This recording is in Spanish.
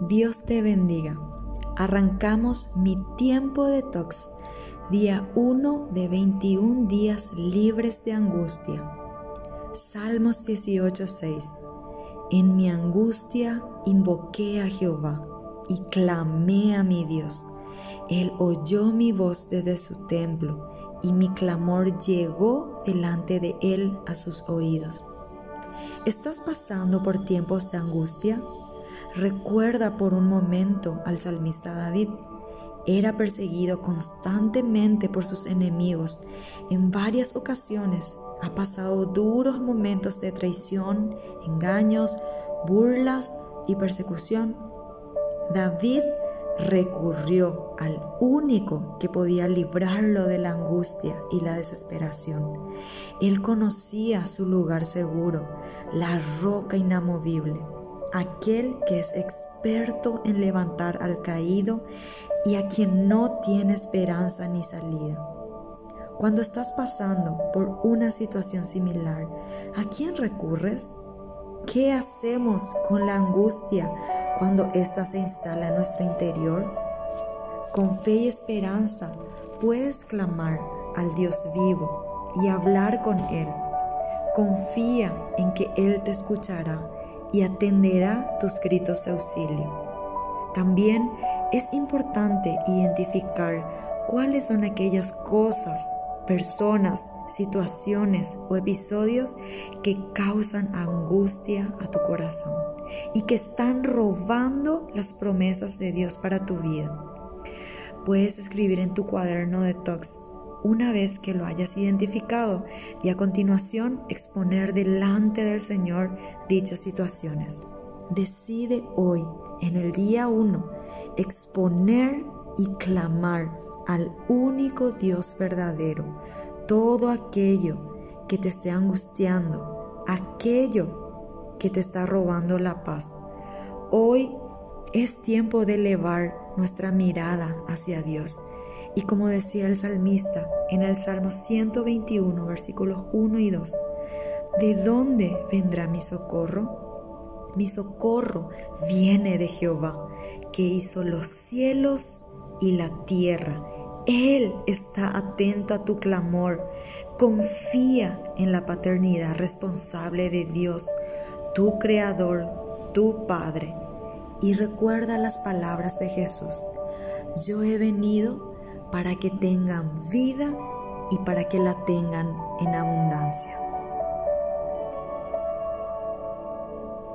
Dios te bendiga. Arrancamos mi tiempo de tox, día 1 de 21 días libres de angustia. Salmos 18:6. En mi angustia invoqué a Jehová y clamé a mi Dios. Él oyó mi voz desde su templo y mi clamor llegó delante de él a sus oídos. ¿Estás pasando por tiempos de angustia? Recuerda por un momento al salmista David. Era perseguido constantemente por sus enemigos. En varias ocasiones ha pasado duros momentos de traición, engaños, burlas y persecución. David recurrió al único que podía librarlo de la angustia y la desesperación. Él conocía su lugar seguro, la roca inamovible aquel que es experto en levantar al caído y a quien no tiene esperanza ni salida. Cuando estás pasando por una situación similar, ¿a quién recurres? ¿Qué hacemos con la angustia cuando ésta se instala en nuestro interior? Con fe y esperanza puedes clamar al Dios vivo y hablar con Él. Confía en que Él te escuchará y atenderá tus gritos de auxilio. También es importante identificar cuáles son aquellas cosas, personas, situaciones o episodios que causan angustia a tu corazón y que están robando las promesas de Dios para tu vida. Puedes escribir en tu cuaderno de Tox una vez que lo hayas identificado y a continuación exponer delante del Señor dichas situaciones. Decide hoy, en el día 1, exponer y clamar al único Dios verdadero todo aquello que te esté angustiando, aquello que te está robando la paz. Hoy es tiempo de elevar nuestra mirada hacia Dios y como decía el salmista en el Salmo 121, versículos 1 y 2, ¿de dónde vendrá mi socorro? Mi socorro viene de Jehová, que hizo los cielos y la tierra. Él está atento a tu clamor. Confía en la paternidad responsable de Dios, tu Creador, tu Padre. Y recuerda las palabras de Jesús. Yo he venido para que tengan vida y para que la tengan en abundancia.